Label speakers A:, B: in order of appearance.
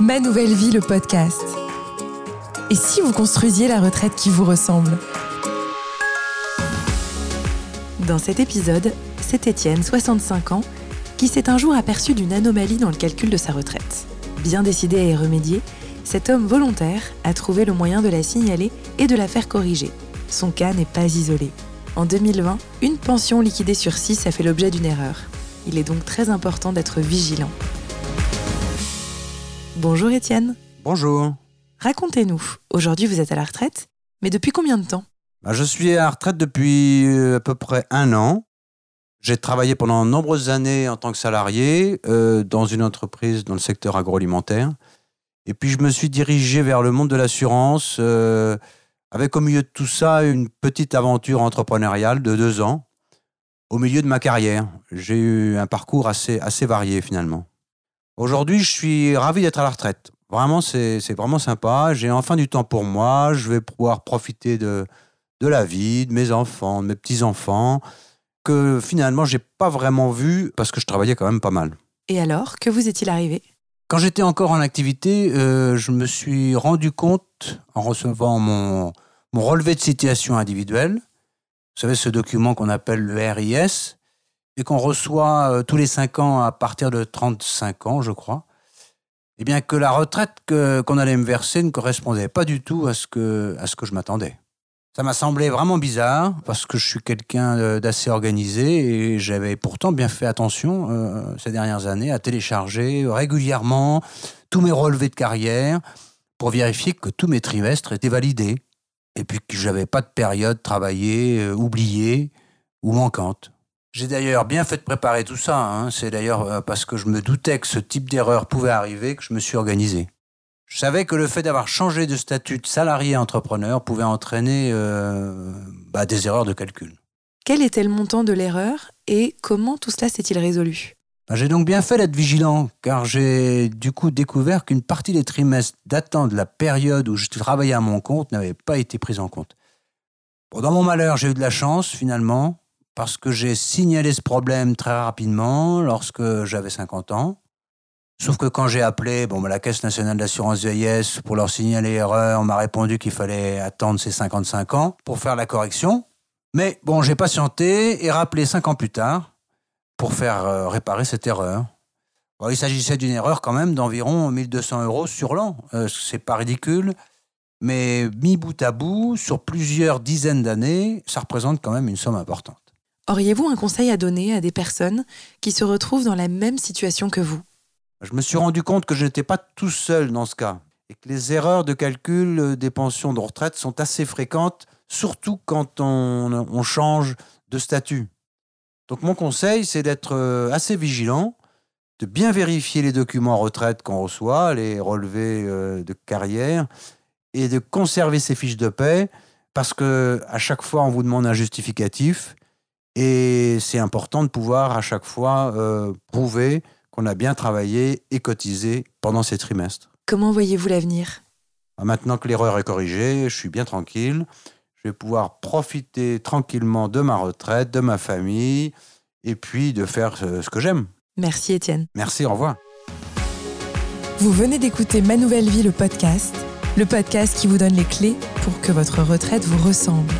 A: Ma nouvelle vie, le podcast. Et si vous construisiez la retraite qui vous ressemble? Dans cet épisode, c'est Étienne, 65 ans, qui s'est un jour aperçu d'une anomalie dans le calcul de sa retraite. Bien décidé à y remédier, cet homme volontaire a trouvé le moyen de la signaler et de la faire corriger. Son cas n'est pas isolé. En 2020, une pension liquidée sur 6 a fait l'objet d'une erreur. Il est donc très important d'être vigilant. Bonjour Étienne.
B: Bonjour.
A: Racontez-nous, aujourd'hui vous êtes à la retraite, mais depuis combien de temps?
B: Bah, Je suis à la retraite depuis euh, à peu près un an. J'ai travaillé pendant de nombreuses années en tant que salarié euh, dans une entreprise dans le secteur agroalimentaire. Et puis je me suis dirigé vers le monde de l'assurance euh, avec au milieu de tout ça une petite aventure entrepreneuriale de deux ans au milieu de ma carrière. J'ai eu un parcours assez, assez varié finalement. Aujourd'hui, je suis ravi d'être à la retraite. Vraiment, c'est vraiment sympa. J'ai enfin du temps pour moi. Je vais pouvoir profiter de, de la vie, de mes enfants, de mes petits-enfants que finalement, j'ai pas vraiment vu parce que je travaillais quand même pas mal.
A: Et alors, que vous est-il arrivé?
B: Quand j'étais encore en activité, euh, je me suis rendu compte, en recevant mon, mon relevé de situation individuelle, vous savez, ce document qu'on appelle le RIS, et qu'on reçoit euh, tous les 5 ans à partir de 35 ans, je crois, eh bien que la retraite qu'on allait me verser ne correspondait pas du tout à ce que, je m'attendais. Ça m'a semblé vraiment bizarre parce que je suis quelqu'un d'assez organisé et j'avais pourtant bien fait attention euh, ces dernières années à télécharger régulièrement tous mes relevés de carrière pour vérifier que tous mes trimestres étaient validés et puis que j'avais pas de période travaillée, euh, oubliée ou manquante. J'ai d'ailleurs bien fait de préparer tout ça. Hein. C'est d'ailleurs euh, parce que je me doutais que ce type d'erreur pouvait arriver que je me suis organisé. Je savais que le fait d'avoir changé de statut de salarié entrepreneur pouvait entraîner euh, bah, des erreurs de calcul.
A: Quel était le montant de l'erreur et comment tout cela s'est-il résolu?
B: J'ai donc bien fait d'être vigilant, car j'ai du coup découvert qu'une partie des trimestres datant de la période où je travaillais à mon compte n'avait pas été prise en compte. dans mon malheur, j'ai eu de la chance finalement, parce que j'ai signalé ce problème très rapidement lorsque j'avais 50 ans. Sauf que quand j'ai appelé bon, bah, la Caisse nationale d'assurance vieillesse pour leur signaler l'erreur, on m'a répondu qu'il fallait attendre ses 55 ans pour faire la correction. Mais bon, j'ai patienté et rappelé 5 ans plus tard pour faire euh, réparer cette erreur. il s'agissait d'une erreur quand même d'environ 1200 euros sur l'an. Euh, c'est pas ridicule, mais mis bout à bout, sur plusieurs dizaines d'années, ça représente quand même une somme importante.
A: Auriez-vous un conseil à donner à des personnes qui se retrouvent dans la même situation que vous?
B: Je me suis rendu compte que je n'étais pas tout seul dans ce cas et que les erreurs de calcul des pensions de retraite sont assez fréquentes, surtout quand on, change de statut. Donc mon conseil, c'est d'être euh, assez vigilant, de bien vérifier les documents retraite qu'on reçoit, les relevés euh, de carrière, et de conserver ses fiches de paie, parce que à chaque fois on vous demande un justificatif, et c'est important de pouvoir à chaque fois euh, prouver qu'on a bien travaillé et cotisé pendant ces trimestres.
A: Comment voyez-vous l'avenir?
B: Ah, Maintenant que l'erreur est corrigée, je suis bien tranquille. Je vais pouvoir profiter tranquillement de ma retraite, de ma famille, et puis de faire ce que j'aime.
A: Merci Étienne.
B: Merci, au revoir.
A: Vous venez d'écouter Ma Nouvelle Vie, le podcast, le podcast qui vous donne les clés pour que votre retraite vous ressemble.